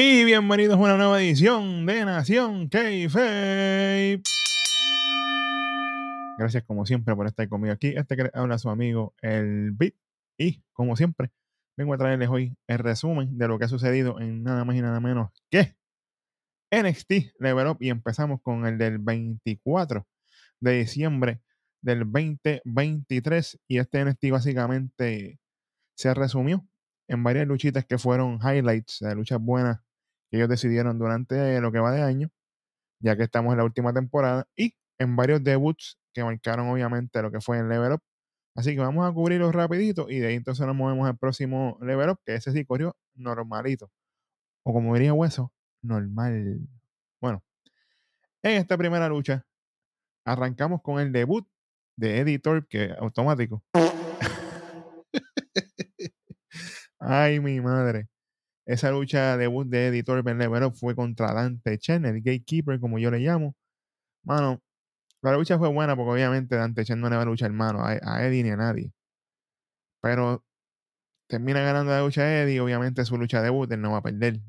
Y bienvenidos a una nueva edición de Nación k Gracias como siempre por estar conmigo aquí. Este que habla su amigo el Beat. Y como siempre, vengo a traerles hoy el resumen de lo que ha sucedido en nada más y nada menos que NXT Level Up. Y empezamos con el del 24 de diciembre del 2023. Y este NXT básicamente se resumió en varias luchitas que fueron highlights, de luchas buenas que ellos decidieron durante lo que va de año, ya que estamos en la última temporada, y en varios debuts que marcaron obviamente lo que fue el Level Up. Así que vamos a cubrirlo rapidito y de ahí entonces nos movemos al próximo Level Up, que ese sí corrió normalito. O como diría Hueso, normal. Bueno, en esta primera lucha arrancamos con el debut de Editor, que automático. Ay, mi madre. Esa lucha debut de Editor Ben Level fue contra Dante Chen, el gatekeeper, como yo le llamo. Mano, la lucha fue buena porque obviamente Dante Chen no le va a luchar hermano a, Eddie ni a nadie. Pero termina ganando la lucha Eddie, obviamente su lucha debut, él no va a perder.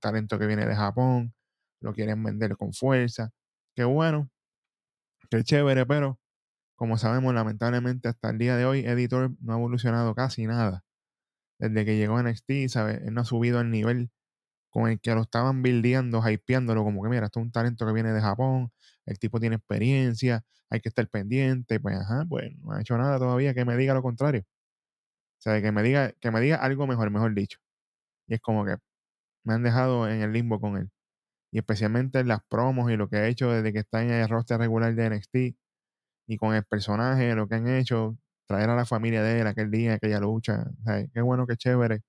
Talento que viene de Japón, lo quieren vender con fuerza. Qué bueno, qué chévere, pero como sabemos, lamentablemente hasta el día de hoy, Editor no ha evolucionado casi nada. Desde que llegó a NXT, ¿sabes? Él no ha subido al nivel con el que lo estaban buildeando, hypeándolo, como que mira, esto es un talento que viene de Japón, el tipo tiene experiencia, hay que estar pendiente, pues ajá, pues no ha hecho nada todavía que me diga lo contrario. O sea, que me diga, que me diga algo mejor, mejor dicho. Y es como que me han dejado en el limbo con él. Y especialmente en las promos y lo que ha hecho desde que está en el roster regular de NXT y con el personaje, lo que han hecho, traer a la familia de él aquel día, aquella lucha. Qué bueno, qué chévere.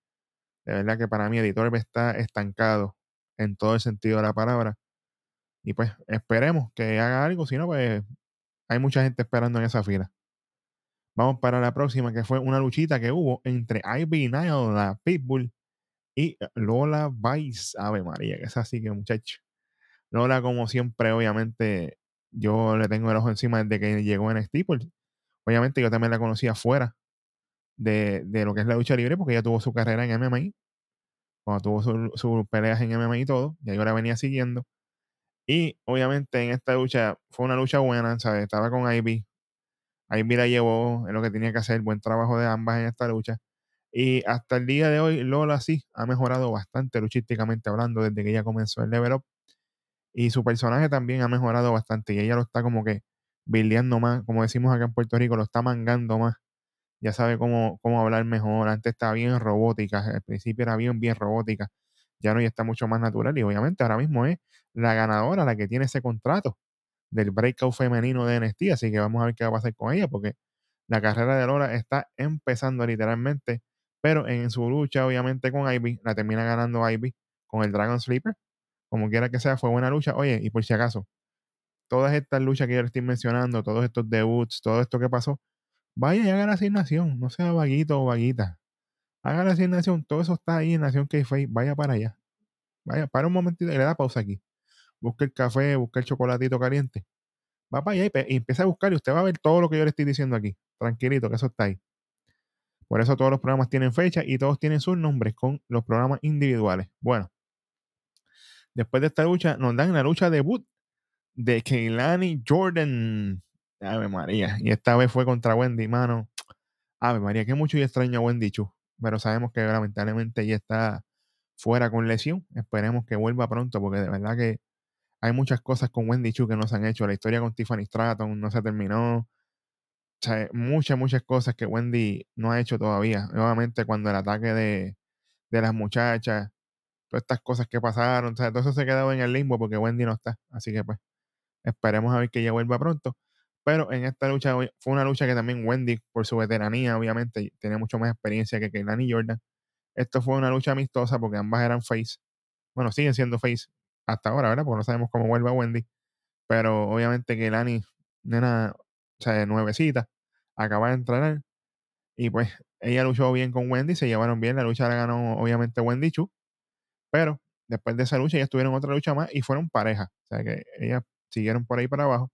De verdad que para mí Editor está estancado en todo el sentido de la palabra. Y pues esperemos que haga algo, si no, pues hay mucha gente esperando en esa fila. Vamos para la próxima, que fue una luchita que hubo entre Ivy Nile, la Pitbull, y Lola Vice. Ave María, que es así que muchacho. Lola, como siempre, obviamente, yo le tengo el ojo encima desde que llegó en Steeple. Obviamente, yo también la conocía fuera de, de, lo que es la lucha libre, porque ella tuvo su carrera en MMA, cuando tuvo sus peleas en MMA y todo, y yo la venía siguiendo. Y obviamente en esta lucha fue una lucha buena, ¿sabes? Estaba con Ivy. Ivy la llevó en lo que tenía que hacer, buen trabajo de ambas en esta lucha. Y hasta el día de hoy, Lola sí ha mejorado bastante luchísticamente hablando desde que ella comenzó el level up. Y su personaje también ha mejorado bastante. Y ella lo está como que bildeando más, como decimos acá en Puerto Rico, lo está mangando más. Ya sabe cómo, cómo hablar mejor. Antes estaba bien robótica, al principio era bien, bien robótica ya no ya está mucho más natural y obviamente ahora mismo es la ganadora la que tiene ese contrato del breakout femenino de NXT, así que vamos a ver qué va a pasar con ella porque la carrera de Lola está empezando literalmente, pero en su lucha obviamente con Ivy, la termina ganando Ivy con el Dragon Sleeper, como quiera que sea, fue buena lucha. Oye, y por si acaso, todas estas luchas que yo le estoy mencionando, todos estos debuts, todo esto que pasó, vaya y haga la asignación, no sea vaguito o vaguita haga la asignación, todo eso está ahí en Nación k vaya para allá. Vaya, para un momentito y le da pausa aquí. Busque el café, busque el chocolatito caliente. Va para allá y, empieza a buscar y usted va a ver todo lo que yo le estoy diciendo aquí. Tranquilito, que eso está ahí. Por eso todos los programas tienen fecha y todos tienen sus nombres con los programas individuales. Bueno, después de esta lucha, nos dan la lucha debut de Keilani Jordan. Ave María. Y esta vez fue contra Wendy, mano. Ave María, que mucho y extraño a Wendy Chu pero sabemos que lamentablemente ella está fuera con lesión. Esperemos que vuelva pronto, porque de verdad que hay muchas cosas con Wendy Chu que no se han hecho. La historia con Tiffany Stratton no se terminó. O sea, muchas, muchas cosas que Wendy no ha hecho todavía. Nuevamente, cuando el ataque de, de las muchachas, todas estas cosas que pasaron, todo eso se quedado en el limbo porque Wendy no está. Así que, pues, esperemos a ver que ella vuelva pronto. Pero en esta lucha fue una lucha que también Wendy, por su veteranía, obviamente, tenía mucho más experiencia que Keilani Jordan. Esto fue una lucha amistosa porque ambas eran face. Bueno, siguen siendo face hasta ahora, ¿verdad? Porque no sabemos cómo vuelve a Wendy. Pero obviamente Keilani, nena, o sea, nuevecita, acaba de entrenar. Y pues ella luchó bien con Wendy, se llevaron bien. La lucha la ganó, obviamente, Wendy Chu. Pero después de esa lucha, ellas tuvieron otra lucha más y fueron pareja. O sea que ellas siguieron por ahí para abajo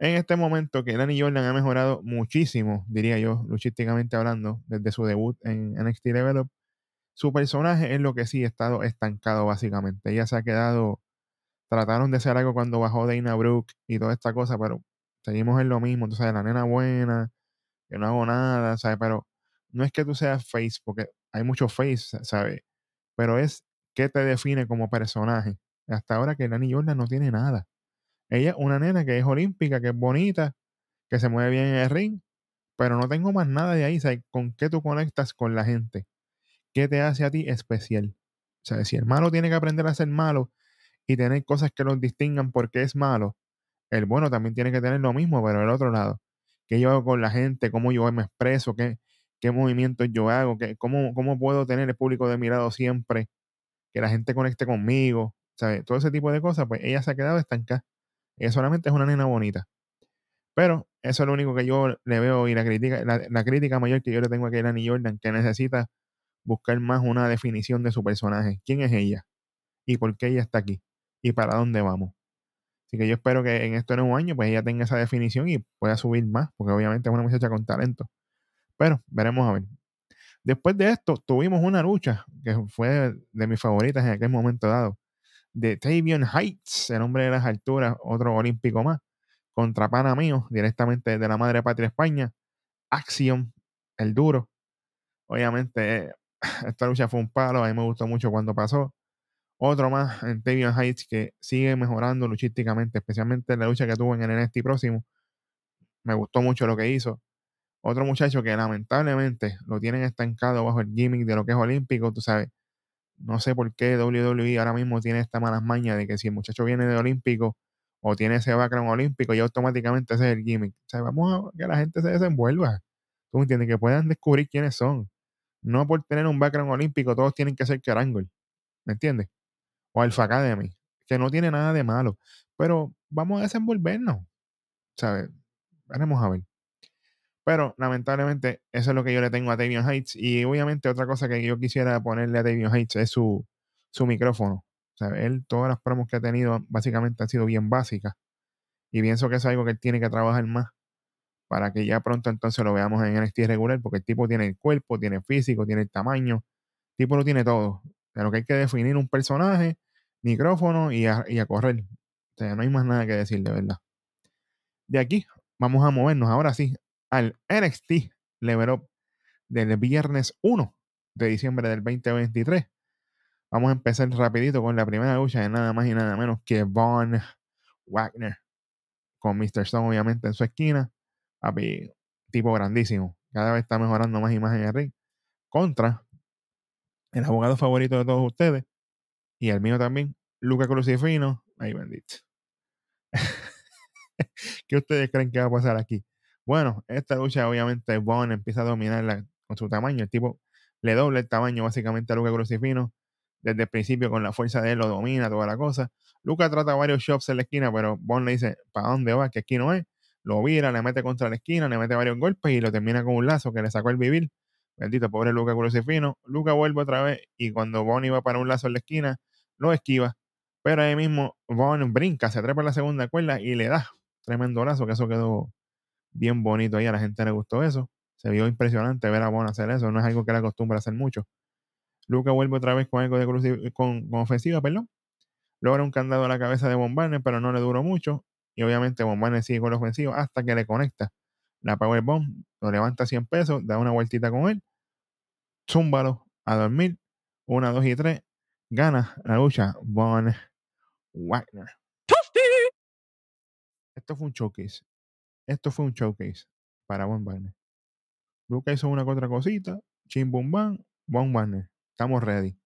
en este momento que Danny Jordan ha mejorado muchísimo, diría yo, luchísticamente hablando, desde su debut en NXT Level Up. su personaje es lo que sí ha estado estancado básicamente. Ella se ha quedado, trataron de hacer algo cuando bajó Dana Brooke y toda esta cosa, pero seguimos en lo mismo. Entonces, la nena buena, que no hago nada, ¿sabes? Pero no es que tú seas face, porque hay muchos face, ¿sabes? Pero es qué te define como personaje. Hasta ahora que Nani Jordan no tiene nada. Ella es una nena que es olímpica, que es bonita, que se mueve bien en el ring, pero no tengo más nada de ahí. ¿sabes? ¿Con qué tú conectas con la gente? ¿Qué te hace a ti especial? O sea, si el malo tiene que aprender a ser malo y tener cosas que los distingan porque es malo, el bueno también tiene que tener lo mismo, pero el otro lado. ¿Qué yo hago con la gente? ¿Cómo yo me expreso? ¿Qué, qué movimientos yo hago? ¿Qué, cómo, ¿Cómo puedo tener el público de mi lado siempre? Que la gente conecte conmigo. ¿sabes? Todo ese tipo de cosas, pues ella se ha quedado estancada. Ella solamente es una nena bonita. Pero eso es lo único que yo le veo y la crítica, la, crítica mayor que yo le tengo a Kelani Jordan, que necesita buscar más una definición de su personaje. ¿Quién es ella? ¿Y por qué ella está aquí? ¿Y para dónde vamos? Así que yo espero que en este nuevo año pues ella tenga esa definición y pueda subir más, porque obviamente es una muchacha con talento. Pero veremos a ver. Después de esto, tuvimos una lucha que fue de mis favoritas en aquel momento dado, de Tavion Heights, el hombre de las alturas, otro olímpico más, contra pana mío, directamente de la madre patria España, Axiom, el duro. Obviamente, esta lucha fue un palo, a mí me gustó mucho cuando pasó. Otro más en Tavion Heights que sigue mejorando luchísticamente, especialmente en la lucha que tuvo en el NXT próximo. Me gustó mucho lo que hizo. Otro muchacho que lamentablemente lo tienen estancado bajo el gimmick de lo que es olímpico, tú sabes. No sé por qué WWE ahora mismo tiene esta mala maña de que si el muchacho viene de olímpico o tiene ese background olímpico, y automáticamente ese es el gimmick. O sea, vamos a que la gente se desenvuelva. ¿Tú me entiendes? Que puedan descubrir quiénes son. No por tener un background olímpico, todos tienen que ser Carangle. ¿Me entiendes? o Alpha Academy, que no tiene nada de malo. Pero vamos a desenvolvernos, ¿sabes? Veremos a ver. Pero lamentablemente eso es lo que yo le tengo a Davion Heights. Y obviamente otra cosa que yo quisiera ponerle a Davion Heights es su, su micrófono. O sea, él, todas las promos que ha tenido básicamente han sido bien básicas. Y pienso que es algo que él tiene que trabajar más para que ya pronto entonces lo veamos en NXT regular, porque el tipo tiene el cuerpo, tiene el físico, tiene el tamaño, el tipo lo tiene todo. Pero que hay que definir un personaje, micrófono y a, correr. O sea, no hay más nada que decir, de verdad. De aquí vamos a movernos ahora sí al NXT Level Up del viernes 1 de diciembre del 2023. Vamos a empezar rapidito con la primera lucha de nada más y nada menos que Von Wagner. Con Mr. Stone obviamente en su esquina. Papi, tipo grandísimo. Cada vez está mejorando más y más en el ring. Contra el abogado favorito de todos ustedes, y el mío también, Luca Crucifino, ay bendito. ¿Qué ustedes creen que va a pasar aquí? Bueno, esta lucha obviamente Bond empieza a dominarla con su tamaño, el tipo le dobla el tamaño básicamente a Luca Crucifino, desde el principio con la fuerza de él lo domina, toda la cosa. Luca trata varios shops en la esquina, pero Bond le dice, ¿para dónde va? Que aquí no es. Lo vira, le mete contra la esquina, le mete varios golpes y lo termina con un lazo que le sacó el vivir. Bendito, pobre Luca Crucifino. Luca vuelve otra vez y cuando Bonnie va para un lazo en la esquina, lo esquiva. Pero ahí mismo Von brinca, se trepa en la segunda cuerda y le da tremendo lazo, que eso quedó bien bonito ahí. A la gente le gustó eso. Se vio impresionante ver a Von hacer eso. No es algo que le acostumbra hacer mucho. Luca vuelve otra vez con algo de con, ofensiva, perdón. Logra un candado a la cabeza de Bombane, pero no le duró mucho. Y obviamente Bombane sigue con la ofensiva hasta que le conecta la Power Bomb, lo levanta 100 pesos, da una vueltita con él zúmbalo a dormir. Una, dos y tres. Gana la lucha Von Wagner. Esto fue un showcase. Esto fue un showcase para Von Wagner. Luca hizo una otra cosita. Chim Bum. Von Wagner. Estamos ready.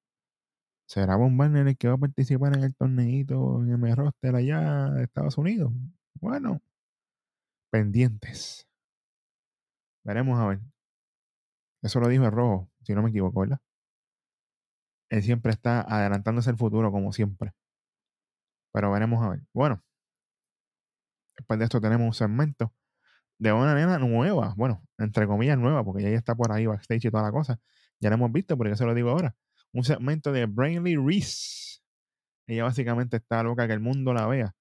¿Será Von Wagner el que va a participar en el torneito en el roster allá de Estados Unidos? Bueno, pendientes. Veremos a ver. Eso lo dijo el rojo, si no me equivoco, ¿verdad? Él siempre está adelantándose el futuro, como siempre. Pero veremos a ver. Bueno, después de esto tenemos un segmento de una nena nueva. Bueno, entre comillas nueva, porque ella está por ahí backstage y toda la cosa. Ya la hemos visto, pero yo se lo digo ahora. Un segmento de Brainly Reese. Ella básicamente está loca que el mundo la vea.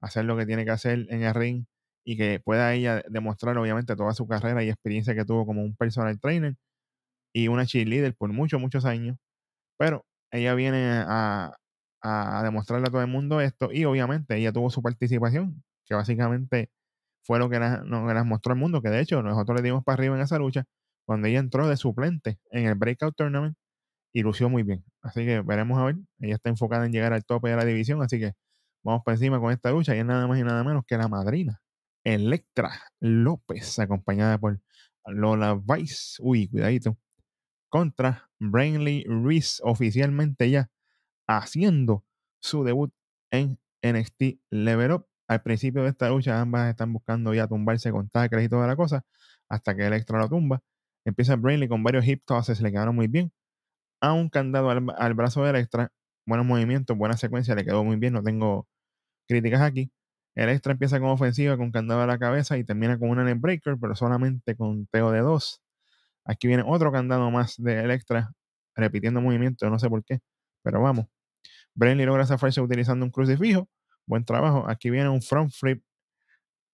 Hacer lo que tiene que hacer en el ring y que pueda ella demostrar, obviamente, toda su carrera y experiencia que tuvo como un personal trainer y una cheerleader por muchos, muchos años. Pero ella viene a, a demostrarle a todo el mundo esto y obviamente ella tuvo su participación, que básicamente fue lo que nos, mostró el mundo, que de hecho nosotros le dimos para arriba en esa lucha cuando ella entró de suplente en el Breakout Tournament y lució muy bien. Así que veremos a ver. Ella está enfocada en llegar al tope de la división, así que vamos para encima con esta lucha y es nada más y nada menos que la madrina, Electra López, acompañada por Lola Vice. Uy, cuidadito. Contra Brainley Reese, oficialmente ya haciendo su debut en NXT Level Up. Al principio de esta lucha, ambas están buscando ya tumbarse con tacles y toda la cosa, hasta que Electra lo tumba. Empieza Brainley con varios hip tosses, le quedaron muy bien. A un candado al, brazo de Electra, buenos movimientos, buena secuencia, le quedó muy bien, no tengo críticas aquí. Electra empieza con ofensiva, con candado a la cabeza y termina con una breaker, pero solamente con teo de dos. Aquí viene otro candado más de Electra, repitiendo movimientos, no sé por qué, pero vamos. Brainley logra zafarse utilizando un crucifijo. Buen trabajo. Aquí viene un front flip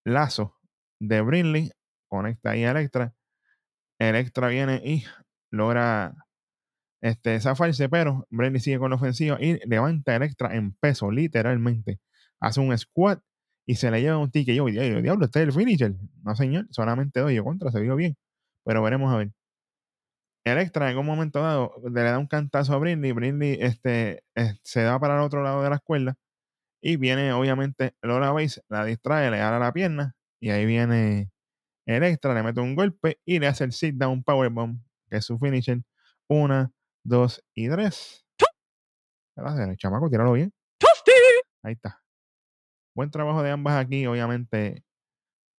lazo de Brinley. Conecta ahí a Electra. Electra viene y logra este, zafarse, pero Brinley sigue con la ofensiva y levanta a Electra en peso, literalmente. Hace un squat y se le lleva un ticket. Yo, diablo, este es el finisher. No, señor, solamente doy yo contra, se vio bien. Pero veremos a ver. Electra en un momento dado le da un cantazo a Brinley, Brinley este, eh, se da para el otro lado de la escuela y viene obviamente Lola Base, la distrae, le da la pierna y ahí viene Electra, le mete un golpe y le hace el sit down powerbomb, que es su finisher. Una, dos y tres. El chamaco, tíralo bien. Ahí está. Buen trabajo de ambas aquí, obviamente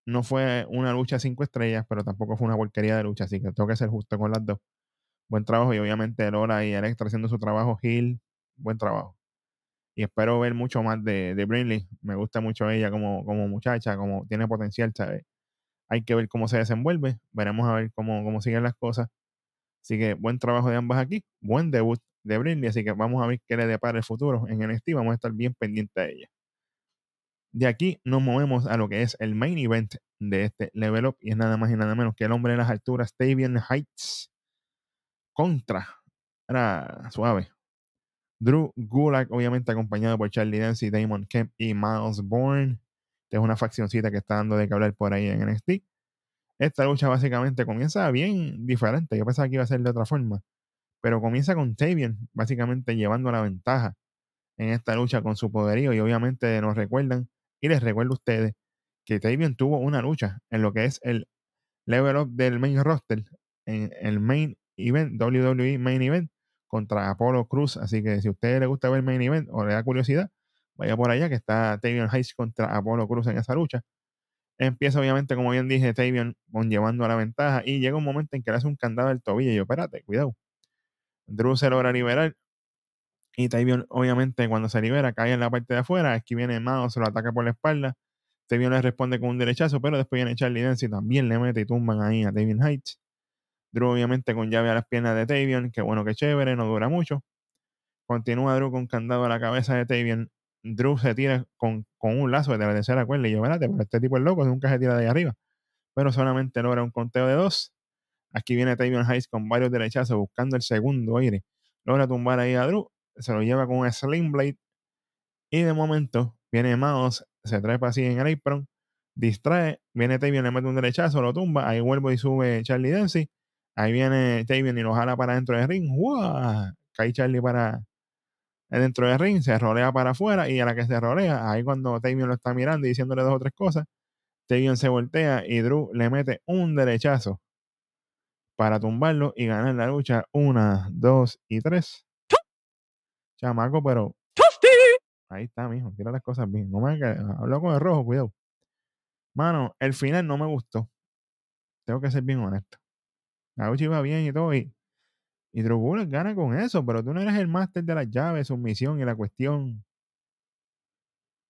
no fue una lucha cinco estrellas, pero tampoco fue una porquería de lucha, así que tengo que ser justo con las dos buen trabajo y obviamente Lola y Electra haciendo su trabajo, Hill, buen trabajo. Y espero ver mucho más de, de Brinley. Me gusta mucho ella como, como muchacha, como tiene potencial, ¿sabes? Hay que ver cómo se desenvuelve. Veremos a ver cómo, cómo siguen las cosas. Así que buen trabajo de ambas aquí. Buen debut de Brinley. Así que vamos a ver qué le depara el futuro en NXT. Vamos a estar bien pendientes de ella. De aquí nos movemos a lo que es el main event de este level up. Y es nada más y nada menos que el hombre de las alturas, Tavian Heights contra. Era suave. Drew Gulak, obviamente acompañado por Charlie Dempsey, Damon Kemp y Miles Bourne. es una faccioncita que está dando de que hablar por ahí en NXT. Esta lucha básicamente comienza bien diferente. Yo pensaba que iba a ser de otra forma. Pero comienza con Tavian, básicamente llevando la ventaja en esta lucha con su poderío. Y obviamente nos recuerdan, y les recuerdo a ustedes, que Tavian tuvo una lucha en lo que es el level up del main roster, en el main event, WWE Main Event contra Apollo Cruz. Así que si a usted le gusta ver Main Event o le da curiosidad, vaya por allá que está Tavion Hayes contra Apollo Cruz en esa lucha. Empieza obviamente, como bien dije, Tavion llevando a la ventaja y llega un momento en que le hace un candado al tobillo y yo, espérate, cuidado. Drew se logra liberar y Tavion obviamente cuando se libera cae en la parte de afuera, aquí viene Mao, se lo ataca por la espalda. Tavion le responde con un derechazo, pero después viene Charlie Dance y también le mete y tumban ahí a Tavion Heights. Drew obviamente con llave a las piernas de Tavion, que bueno, que chévere, no dura mucho. Continúa Drew con candado a la cabeza de Tavion. Drew se tira con, un lazo de la tercera cuerda y yo, espérate, pero este tipo es loco, nunca se tira de ahí arriba. Pero solamente logra un conteo de dos. Aquí viene Tavion Hayes con varios derechazos buscando el segundo aire. Logra tumbar ahí a Drew, se lo lleva con un Slim Blade. Y de momento viene Mouse, se trae así en el apron, distrae, viene Tavion, le mete un derechazo, lo tumba, ahí vuelve y sube Charlie Dempsey Ahí viene Tavion y lo jala para dentro del ring. ¡Wow! Cae Charlie para dentro del ring, se rolea para afuera y a la que se rolea, ahí cuando Tavion lo está mirando y diciéndole dos o tres cosas, Tavion se voltea y Drew le mete un derechazo para tumbarlo y ganar la lucha. Una, dos y tres. Chamaco, pero. Ahí está, mijo. Tira las cosas bien. No me hablo con el rojo, cuidado. Mano, el final no me gustó. Tengo que ser bien honesto. Gauchi iba bien y todo. Y, y gana con eso, pero tú no eres el máster de las llaves, su misión y la cuestión.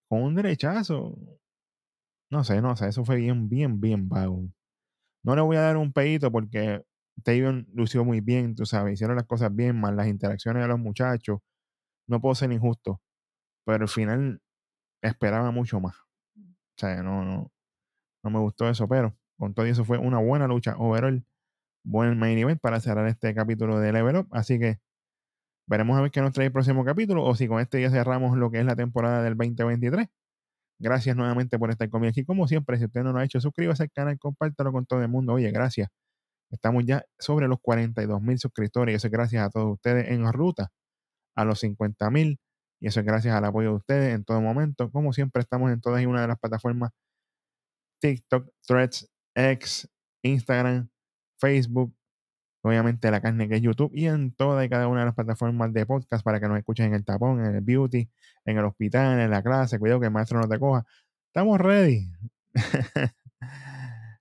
Con un derechazo. No sé, no sé. Eso fue bien, bien, bien vago. No le voy a dar un pedito porque Tavion lució muy bien, tú sabes. Hicieron las cosas bien, más las interacciones de los muchachos. No puedo ser injusto. Pero al final esperaba mucho más. O sea, no, no, no me gustó eso, pero con todo eso fue una buena lucha overall buen main event para cerrar este capítulo de Level Up. Así que Veremos a ver qué nos trae el próximo capítulo o si con este ya cerramos lo que es la temporada del 2023. Gracias nuevamente por estar conmigo aquí. Como siempre, si usted no lo ha hecho, suscríbase al canal, compártalo con todo el mundo. Oye, gracias. Estamos ya sobre los 42 mil suscriptores y eso es gracias a todos ustedes en ruta a los 50 mil y eso es gracias al apoyo de ustedes en todo momento. Como siempre, estamos en todas y una de las plataformas TikTok, Threads, X, Instagram, Facebook, obviamente la carne que es YouTube y en toda y cada una de las plataformas de podcast para que nos escuchen en el tapón, en el beauty, en el hospital, en la clase. Cuidado que el maestro no te coja. Estamos ready.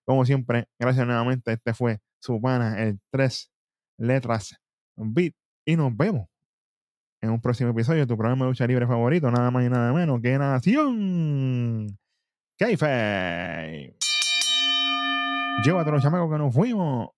Como siempre, gracias nuevamente. Este fue su pana, el tres letras beat. Y nos vemos en un próximo episodio de tu programa de lucha libre favorito, nada más y nada menos que Nación Keife. Llévate los chamacos que nos fuimos.